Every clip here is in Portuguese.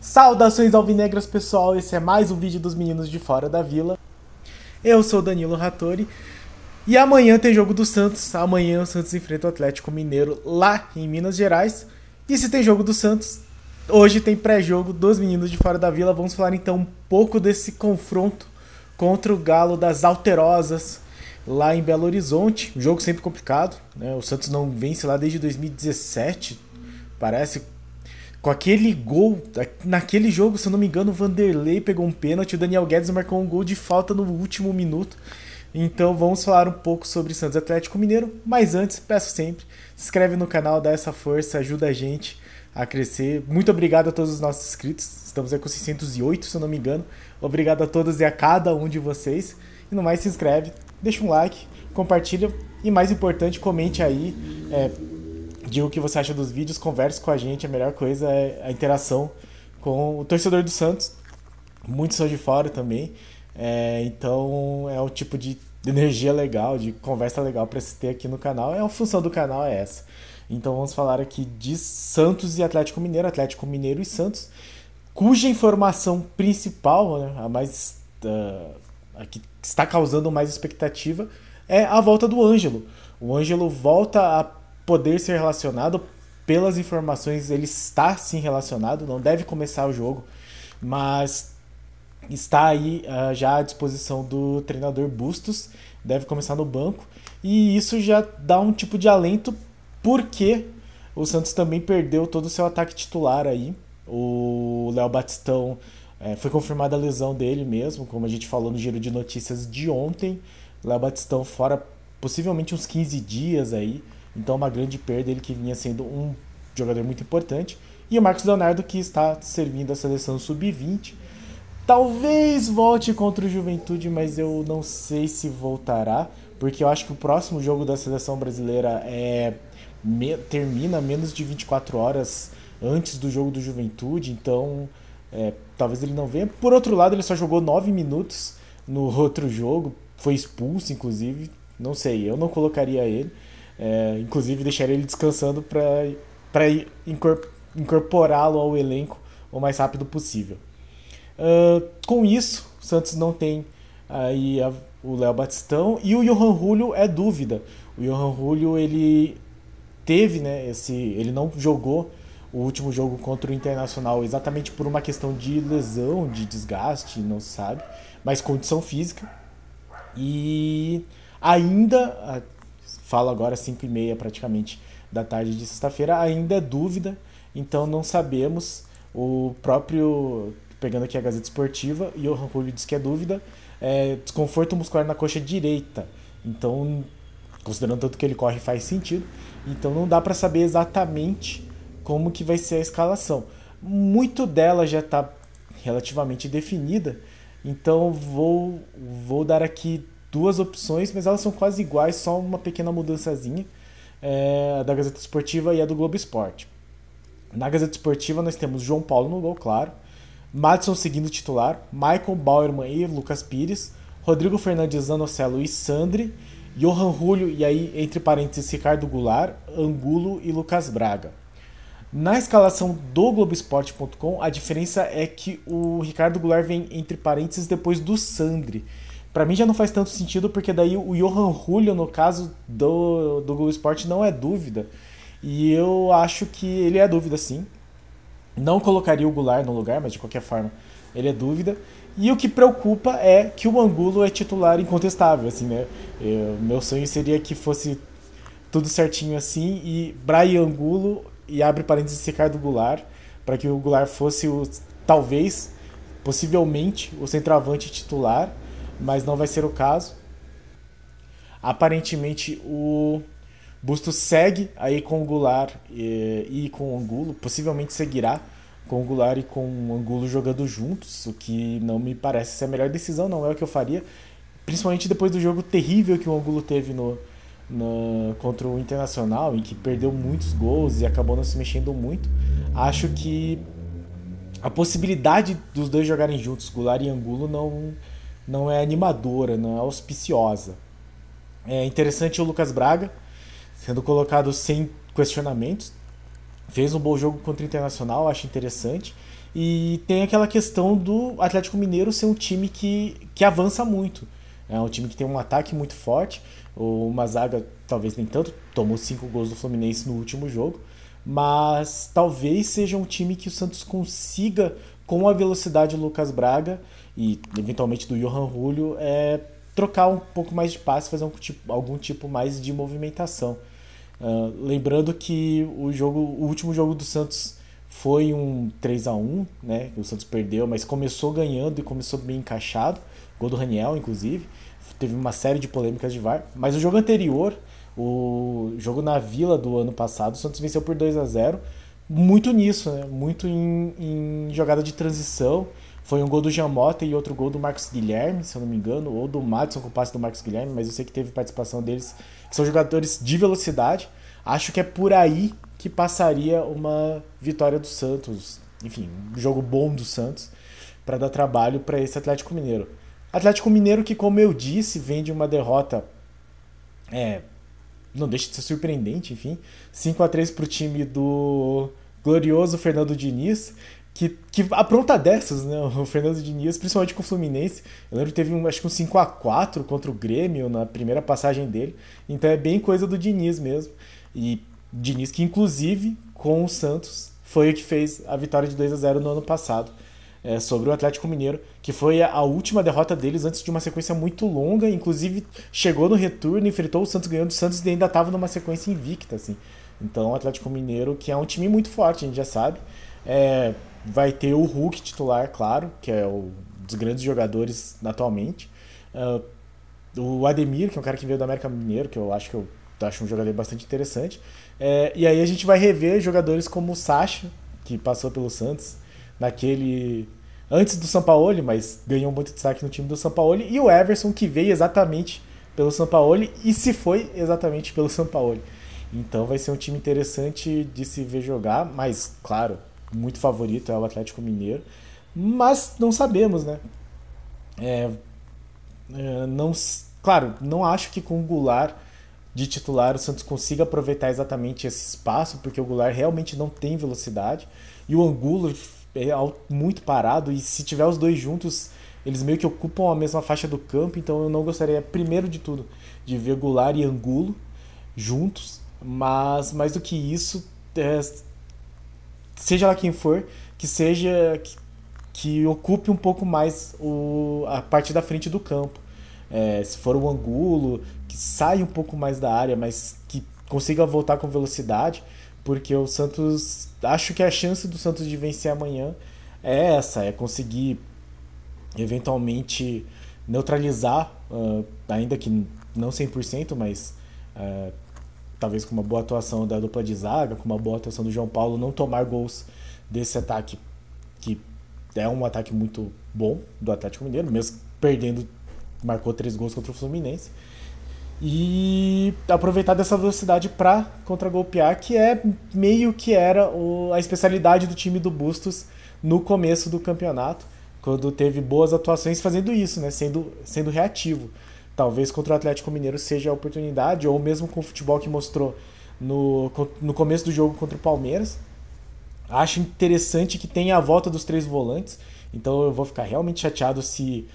Saudações alvinegras pessoal, esse é mais um vídeo dos meninos de fora da vila. Eu sou Danilo Rattori e amanhã tem jogo do Santos. Amanhã o Santos enfrenta o Atlético Mineiro lá em Minas Gerais. E se tem jogo do Santos, hoje tem pré-jogo dos meninos de fora da vila. Vamos falar então um pouco desse confronto contra o Galo das Alterosas lá em Belo Horizonte. Um jogo sempre complicado, né? O Santos não vence lá desde 2017, parece com aquele gol, naquele jogo, se eu não me engano, o Vanderlei pegou um pênalti, o Daniel Guedes marcou um gol de falta no último minuto. Então vamos falar um pouco sobre Santos Atlético Mineiro, mas antes, peço sempre, se inscreve no canal, dá essa força, ajuda a gente a crescer. Muito obrigado a todos os nossos inscritos, estamos aí com 608, se eu não me engano. Obrigado a todos e a cada um de vocês. E no mais, se inscreve, deixa um like, compartilha e mais importante, comente aí. É, diga o que você acha dos vídeos, converse com a gente. A melhor coisa é a interação com o torcedor do Santos. Muitos são de fora também. É, então é um tipo de energia legal, de conversa legal para se ter aqui no canal. É a função do canal é essa. Então vamos falar aqui de Santos e Atlético Mineiro, Atlético Mineiro e Santos, cuja informação principal, né, a mais uh, a que está causando mais expectativa é a volta do Ângelo. O Ângelo volta a poder ser relacionado. Pelas informações, ele está sim relacionado, não deve começar o jogo, mas está aí uh, já à disposição do treinador Bustos, deve começar no banco, e isso já dá um tipo de alento, porque o Santos também perdeu todo o seu ataque titular aí. O Léo Batistão é, foi confirmada a lesão dele mesmo, como a gente falou no giro de notícias de ontem. Léo Batistão fora possivelmente uns 15 dias aí. Então, uma grande perda, ele que vinha sendo um jogador muito importante. E o Marcos Leonardo, que está servindo a seleção sub-20. Talvez volte contra o Juventude, mas eu não sei se voltará, porque eu acho que o próximo jogo da seleção brasileira é me, termina menos de 24 horas antes do jogo do Juventude, então é, talvez ele não venha. Por outro lado, ele só jogou 9 minutos no outro jogo, foi expulso, inclusive. Não sei, eu não colocaria ele. É, inclusive, deixaria ele descansando para incorporá-lo ao elenco o mais rápido possível. Uh, com isso, o Santos não tem aí a, o Léo Batistão e o Johan Julio é dúvida. O Johan Julio ele teve, né, esse, ele não jogou o último jogo contra o Internacional exatamente por uma questão de lesão, de desgaste, não se sabe, mas condição física. E ainda falo agora 5 e meia praticamente da tarde de sexta-feira, ainda é dúvida, então não sabemos. O próprio, pegando aqui a Gazeta Esportiva, e o Julio diz que é dúvida, é desconforto muscular na coxa direita. Então, considerando tanto que ele corre, faz sentido. Então não dá para saber exatamente como que vai ser a escalação. Muito dela já está relativamente definida, então vou, vou dar aqui duas opções, mas elas são quase iguais, só uma pequena mudançazinha. É, da Gazeta Esportiva e a do Globo Esporte. Na Gazeta Esportiva nós temos João Paulo no gol, claro. Madison seguindo titular, Michael Bauerman e Lucas Pires, Rodrigo Fernandes, Zanocelo e Sandri, Johan Julio e aí entre parênteses Ricardo Goulart, Angulo e Lucas Braga. Na escalação do Globoesporte.com, a diferença é que o Ricardo Goulart vem entre parênteses depois do Sandri. Para mim já não faz tanto sentido, porque daí o Johan Julio, no caso do, do Globo Esporte, não é dúvida. E eu acho que ele é dúvida sim. Não colocaria o Goulart no lugar, mas de qualquer forma, ele é dúvida. E o que preocupa é que o Angulo é titular incontestável, assim, né? Eu, meu sonho seria que fosse tudo certinho assim e Brian Angulo e abre parênteses Ricardo Goulart, para que o Goulart fosse o talvez, possivelmente, o centroavante titular mas não vai ser o caso. Aparentemente o Bustos segue aí com o Goulart e, e com o Angulo, possivelmente seguirá com o Goulart e com o Angulo jogando juntos, o que não me parece ser a melhor decisão, não é o que eu faria, principalmente depois do jogo terrível que o Angulo teve no, no, contra o Internacional, em que perdeu muitos gols e acabou não se mexendo muito. Acho que a possibilidade dos dois jogarem juntos, Goulart e Angulo, não, não é animadora, não é auspiciosa. É interessante o Lucas Braga sendo colocado sem questionamentos. Fez um bom jogo contra o Internacional, acho interessante. E tem aquela questão do Atlético Mineiro ser um time que, que avança muito. É um time que tem um ataque muito forte. Uma zaga, talvez nem tanto, tomou cinco gols do Fluminense no último jogo. Mas talvez seja um time que o Santos consiga, com a velocidade do Lucas Braga e eventualmente do Johan Julio, é, trocar um pouco mais de passe, fazer um tipo, algum tipo mais de movimentação. Uh, lembrando que o jogo, o último jogo do Santos foi um 3 a 1 né? O Santos perdeu, mas começou ganhando e começou bem encaixado. Gol do Raniel, inclusive. Teve uma série de polêmicas de VAR. Mas o jogo anterior, o jogo na Vila do ano passado, o Santos venceu por 2 a 0 Muito nisso, né? Muito em, em jogada de transição. Foi um gol do Jamota e outro gol do Marcos Guilherme, se eu não me engano, ou do Madison com o passe do Marcos Guilherme, mas eu sei que teve participação deles, que são jogadores de velocidade. Acho que é por aí que passaria uma vitória do Santos, enfim, um jogo bom do Santos para dar trabalho para esse Atlético Mineiro. Atlético Mineiro que, como eu disse, vem de uma derrota é, não deixa de ser surpreendente, enfim, 5 a 3 para o time do glorioso Fernando Diniz, que, que apronta dessas, né? O Fernando Diniz, principalmente com o Fluminense. Eu lembro que teve um, acho que um 5 a 4 contra o Grêmio na primeira passagem dele. Então é bem coisa do Diniz mesmo. E Diniz, que inclusive com o Santos foi o que fez a vitória de 2 a 0 no ano passado é, sobre o Atlético Mineiro, que foi a, última derrota deles antes de uma sequência muito longa. Inclusive chegou no retorno, enfrentou o Santos ganhando o Santos e ainda estava numa sequência invicta. Assim. Então o Atlético Mineiro, que é um time muito forte, a gente já sabe, é, vai ter o Hulk titular, claro, que é um dos grandes jogadores atualmente. Uh, o Ademir, que é um cara que veio do América Mineiro, que eu acho que eu acho um jogador bastante interessante. É, e aí a gente vai rever jogadores como o Sacha, que passou pelo Santos, naquele. Antes do São Paulo, mas ganhou muito destaque no time do São Paulo, e o Everson, que veio exatamente pelo São Paulo e se foi exatamente pelo São Paulo. Então vai ser um time interessante de se ver jogar, mas, claro, muito favorito é o Atlético Mineiro. Mas não sabemos, né? É, é, não, claro, não acho que com o Goulart de titular o Santos consiga aproveitar exatamente esse espaço, porque o Goulart realmente não tem velocidade e o Angulo é muito parado e se tiver os dois juntos, eles meio que ocupam a mesma faixa do campo, então eu não gostaria primeiro de tudo de ver Goulart e Angulo juntos, mas mais do que isso, é, seja lá quem for, que seja que, que ocupe um pouco mais o, a parte da frente do campo. É, se for o Angulo, que saia um pouco mais da área, mas que consiga voltar com velocidade, porque o Santos. Acho que a chance do Santos de vencer amanhã é essa: é conseguir eventualmente neutralizar, uh, ainda que não 100%, mas uh, talvez com uma boa atuação da dupla de zaga, com uma boa atuação do João Paulo, não tomar gols desse ataque que é um ataque muito bom do Atlético Mineiro, mesmo perdendo marcou três gols contra o Fluminense. E aproveitar dessa velocidade para contra-golpear, que é meio que era o, a especialidade do time do Bustos no começo do campeonato, quando teve boas atuações fazendo isso, né, sendo, sendo reativo. Talvez contra o Atlético Mineiro seja a oportunidade, ou mesmo com o futebol que mostrou no, no começo do jogo contra o Palmeiras. Acho interessante que tenha a volta dos três volantes, então eu vou ficar realmente chateado se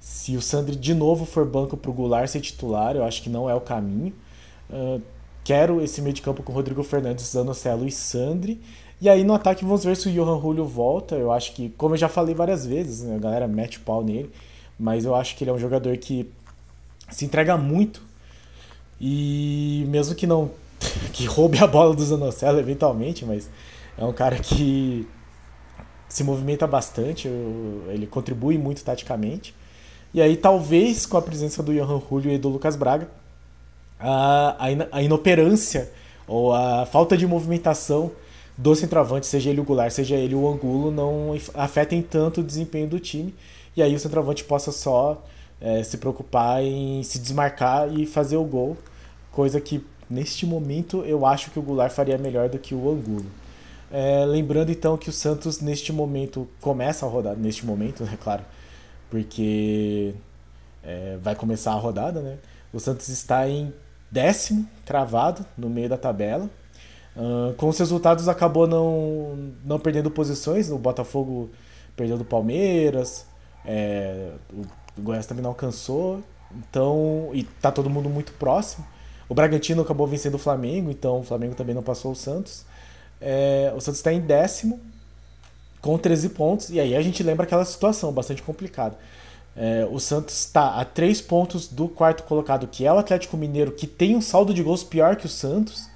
se o Sandri de novo for banco para o Goulart ser titular, eu acho que não é o caminho. Uh, quero esse meio de campo com Rodrigo Fernandes, Zanocelo e Sandri. E aí no ataque vamos ver se o Johan Julio volta. Eu acho que, como eu já falei várias vezes, né, a galera mete o pau nele, mas eu acho que ele é um jogador que se entrega muito. E mesmo que não que roube a bola do Zanocelo eventualmente, mas é um cara que se movimenta bastante, ele contribui muito taticamente. E aí, talvez, com a presença do Johan Julio e do Lucas Braga, a, a inoperância ou a falta de movimentação do centroavante, seja ele o Goulart, seja ele o Angulo, não afetem tanto o desempenho do time. E aí o centroavante possa só é, se preocupar em se desmarcar e fazer o gol. Coisa que, neste momento, eu acho que o Goulart faria melhor do que o Angulo. É, lembrando então que o Santos, neste momento, começa a rodar, neste momento, é claro, porque é, vai começar a rodada, né? O Santos está em décimo, cravado, no meio da tabela. Uh, com os resultados acabou não, não perdendo posições. O Botafogo perdeu do Palmeiras, é, o Goiás também não alcançou. Então, e tá todo mundo muito próximo. O Bragantino acabou vencendo o Flamengo, então o Flamengo também não passou o Santos. É, o Santos está em décimo, com 13 pontos, e aí a gente lembra aquela situação bastante complicada. É, o Santos está a 3 pontos do quarto colocado, que é o Atlético Mineiro, que tem um saldo de gols pior que o Santos.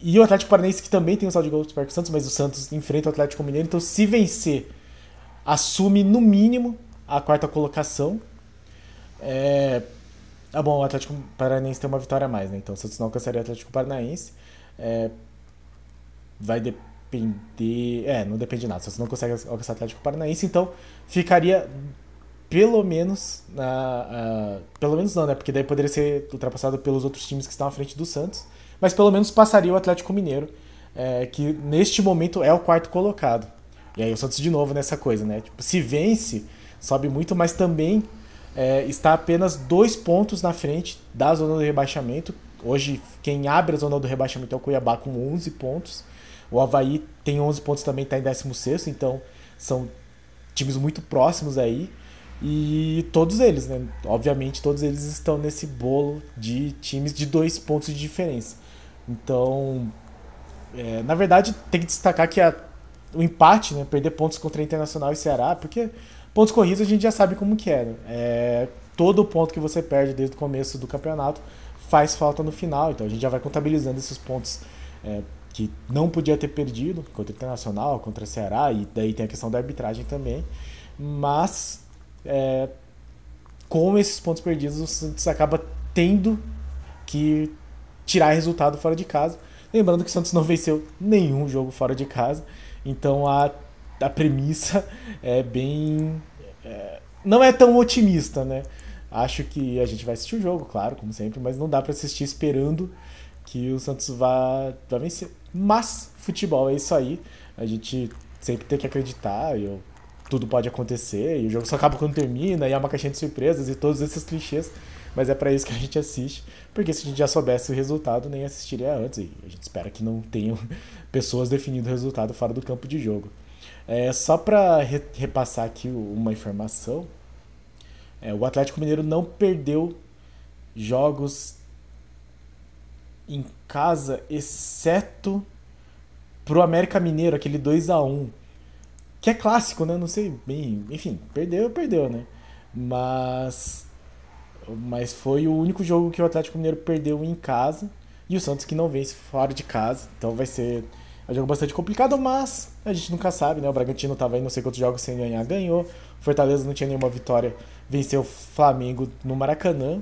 E o Atlético Paranaense, que também tem um saldo de gols pior que o Santos, mas o Santos enfrenta o Atlético Mineiro. Então, se vencer, assume no mínimo a quarta colocação. É... Ah, bom, o Atlético Paranaense tem uma vitória a mais, né? Então o Santos não alcançaria o Atlético Paranaense. É... Vai depender. É, não depende de nada. Se você não consegue alcançar o Atlético Paranaense, então ficaria pelo menos na. Uh, pelo menos não, né? Porque daí poderia ser ultrapassado pelos outros times que estão à frente do Santos. Mas pelo menos passaria o Atlético Mineiro, é, que neste momento é o quarto colocado. E aí o Santos de novo nessa coisa, né? Tipo, se vence, sobe muito, mas também é, está apenas dois pontos na frente da zona do rebaixamento. Hoje, quem abre a zona do rebaixamento é o Cuiabá com 11 pontos. O Havaí tem 11 pontos também, está em 16, então são times muito próximos aí. E todos eles, né? Obviamente, todos eles estão nesse bolo de times de dois pontos de diferença. Então, é, na verdade, tem que destacar que a, o empate, né? Perder pontos contra a Internacional e Ceará, porque pontos corridos a gente já sabe como que é, né? é. Todo ponto que você perde desde o começo do campeonato faz falta no final. Então a gente já vai contabilizando esses pontos é, que não podia ter perdido contra o Internacional, contra o Ceará, e daí tem a questão da arbitragem também. Mas é, com esses pontos perdidos, o Santos acaba tendo que tirar resultado fora de casa. Lembrando que o Santos não venceu nenhum jogo fora de casa, então a, a premissa é bem. É, não é tão otimista, né? Acho que a gente vai assistir o jogo, claro, como sempre, mas não dá para assistir esperando que o Santos vá, vá vencer. Mas futebol é isso aí, a gente sempre tem que acreditar. Eu tudo pode acontecer e o jogo só acaba quando termina e é uma caixinha de surpresas e todos esses clichês. Mas é para isso que a gente assiste, porque se a gente já soubesse o resultado, nem assistiria antes. E a gente espera que não tenham pessoas definindo o resultado fora do campo de jogo. É, só para re repassar aqui uma informação, é, o Atlético Mineiro não perdeu jogos em casa, exceto pro América Mineiro, aquele 2 a 1 que é clássico, né? Não sei bem. Enfim, perdeu, perdeu, né? Mas. Mas foi o único jogo que o Atlético Mineiro perdeu em casa. E o Santos que não vence fora de casa. Então vai ser é um jogo bastante complicado, mas a gente nunca sabe, né? O Bragantino tava aí não sei quantos jogos sem ganhar, ganhou. Fortaleza não tinha nenhuma vitória, venceu o Flamengo no Maracanã.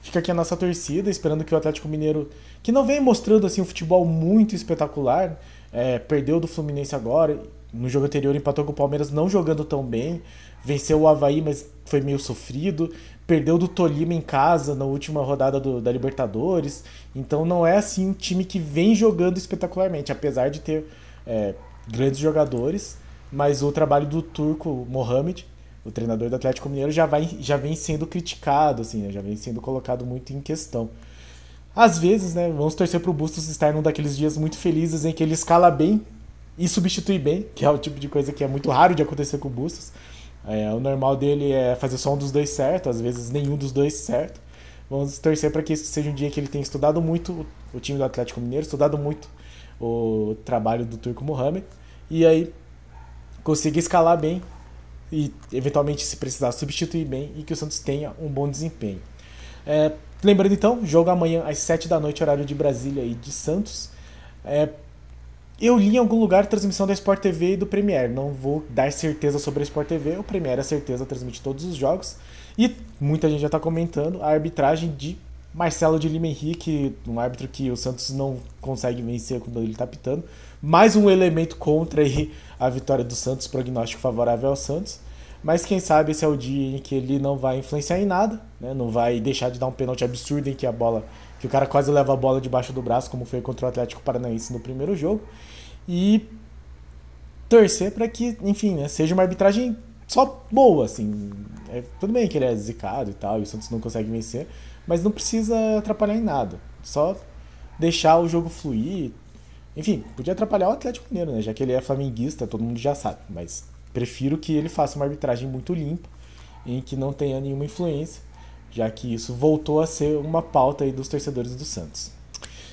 Fica aqui a nossa torcida, esperando que o Atlético Mineiro, que não vem mostrando assim um futebol muito espetacular, é, perdeu do Fluminense agora, no jogo anterior empatou com o Palmeiras não jogando tão bem. Venceu o Havaí, mas foi meio sofrido. Perdeu do Tolima em casa na última rodada do, da Libertadores. Então não é assim um time que vem jogando espetacularmente, apesar de ter é, grandes jogadores. Mas o trabalho do turco Mohamed, o treinador do Atlético Mineiro, já, vai, já vem sendo criticado, assim, né? já vem sendo colocado muito em questão. Às vezes, né, vamos torcer para o Bustos estar num daqueles dias muito felizes em que ele escala bem e substituir bem, que é o tipo de coisa que é muito raro de acontecer com o Bustos. É, o normal dele é fazer só um dos dois certo, às vezes nenhum dos dois certo. Vamos torcer para que esse seja um dia que ele tenha estudado muito o time do Atlético Mineiro, estudado muito o trabalho do Turco Mohamed, e aí consiga escalar bem e eventualmente se precisar substituir bem e que o Santos tenha um bom desempenho. É, lembrando então, jogo amanhã às 7 da noite, horário de Brasília e de Santos. É, eu li em algum lugar a transmissão da Sport TV e do Premiere. Não vou dar certeza sobre a Sport TV. O Premiere, a certeza, transmite todos os jogos. E muita gente já está comentando a arbitragem de Marcelo de Lima Henrique, um árbitro que o Santos não consegue vencer quando ele está pitando. Mais um elemento contra aí a vitória do Santos, prognóstico favorável ao Santos. Mas quem sabe esse é o dia em que ele não vai influenciar em nada, né? não vai deixar de dar um pênalti absurdo em que a bola que o cara quase leva a bola debaixo do braço, como foi contra o Atlético Paranaense no primeiro jogo. E torcer para que, enfim, né, seja uma arbitragem só boa, assim. É, tudo bem que ele é zicado e tal, e o Santos não consegue vencer, mas não precisa atrapalhar em nada. Só deixar o jogo fluir. Enfim, podia atrapalhar o Atlético Mineiro, né? Já que ele é flamenguista, todo mundo já sabe. Mas prefiro que ele faça uma arbitragem muito limpa, em que não tenha nenhuma influência, já que isso voltou a ser uma pauta aí dos torcedores do Santos.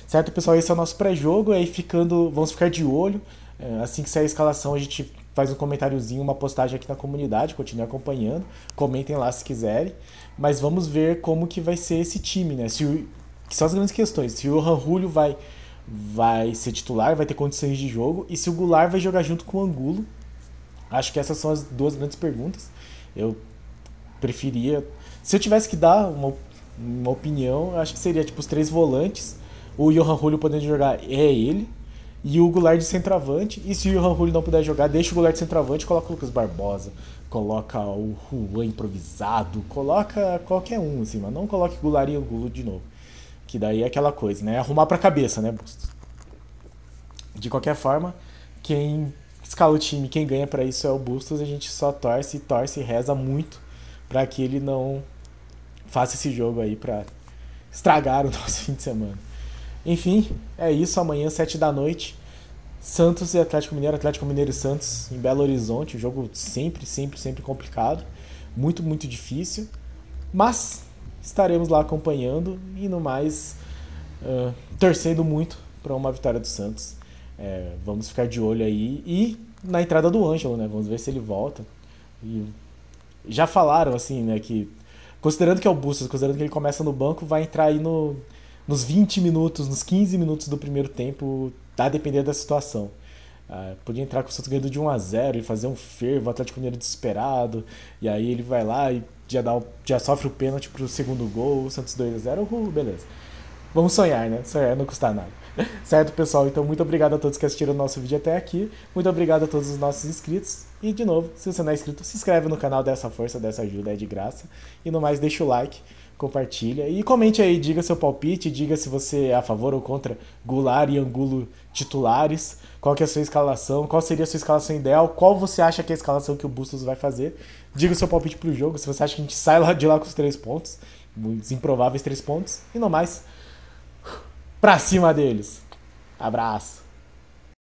Certo, pessoal? Esse é o nosso pré-jogo. Aí ficando, vamos ficar de olho. É, assim que sair a escalação, a gente faz um comentáriozinho, uma postagem aqui na comunidade, continue acompanhando, comentem lá se quiserem. Mas vamos ver como que vai ser esse time, né? Se o, que são as grandes questões. Se o Ranjulio vai vai ser titular, vai ter condições de jogo, e se o Goulart vai jogar junto com o Angulo. Acho que essas são as duas grandes perguntas. Eu preferia. Se eu tivesse que dar uma, uma opinião, acho que seria tipo os três volantes. O Johan Julio podendo jogar é ele. E o Goulart de centroavante. E se o Julio não puder jogar, deixa o Goulart de centroavante coloca o Lucas Barbosa. Coloca o Juan improvisado. Coloca qualquer um, assim, mas não coloque Goulart e Angulo de novo. Que daí é aquela coisa, né? Arrumar pra cabeça, né, Bustos? De qualquer forma, quem escala o time, quem ganha para isso é o Bustos. A gente só torce, torce e reza muito para que ele não faça esse jogo aí pra estragar o nosso fim de semana. Enfim, é isso. Amanhã, 7 da noite, Santos e Atlético Mineiro, Atlético Mineiro e Santos em Belo Horizonte. Jogo sempre, sempre, sempre complicado. Muito, muito difícil. Mas estaremos lá acompanhando e no mais uh, torcendo muito para uma vitória do Santos. É, vamos ficar de olho aí e na entrada do Ângelo, né? Vamos ver se ele volta. E já falaram assim, né, que considerando que é o Bustos, considerando que ele começa no banco, vai entrar aí no nos 20 minutos, nos 15 minutos do primeiro tempo, tá dependendo da situação. Uh, podia entrar com o Santos ganhando de 1 a 0 e fazer um fervo, o Atlético Mineiro desesperado, e aí ele vai lá e já, dá, já sofre o pênalti pro segundo gol, o Santos 2 a 0 uh, beleza. Vamos sonhar, né? Sonhar não custa nada. Certo, pessoal? Então, muito obrigado a todos que assistiram o nosso vídeo até aqui. Muito obrigado a todos os nossos inscritos. E, de novo, se você não é inscrito, se inscreve no canal dessa força, dessa ajuda, é de graça. E, no mais, deixa o like compartilha e comente aí, diga seu palpite, diga se você é a favor ou contra Goulart e Angulo titulares, qual que é a sua escalação, qual seria a sua escalação ideal, qual você acha que é a escalação que o Bustos vai fazer. Diga seu palpite pro jogo, se você acha que a gente sai lá de lá com os três pontos, os improváveis três pontos, e no mais, pra cima deles. Abraço.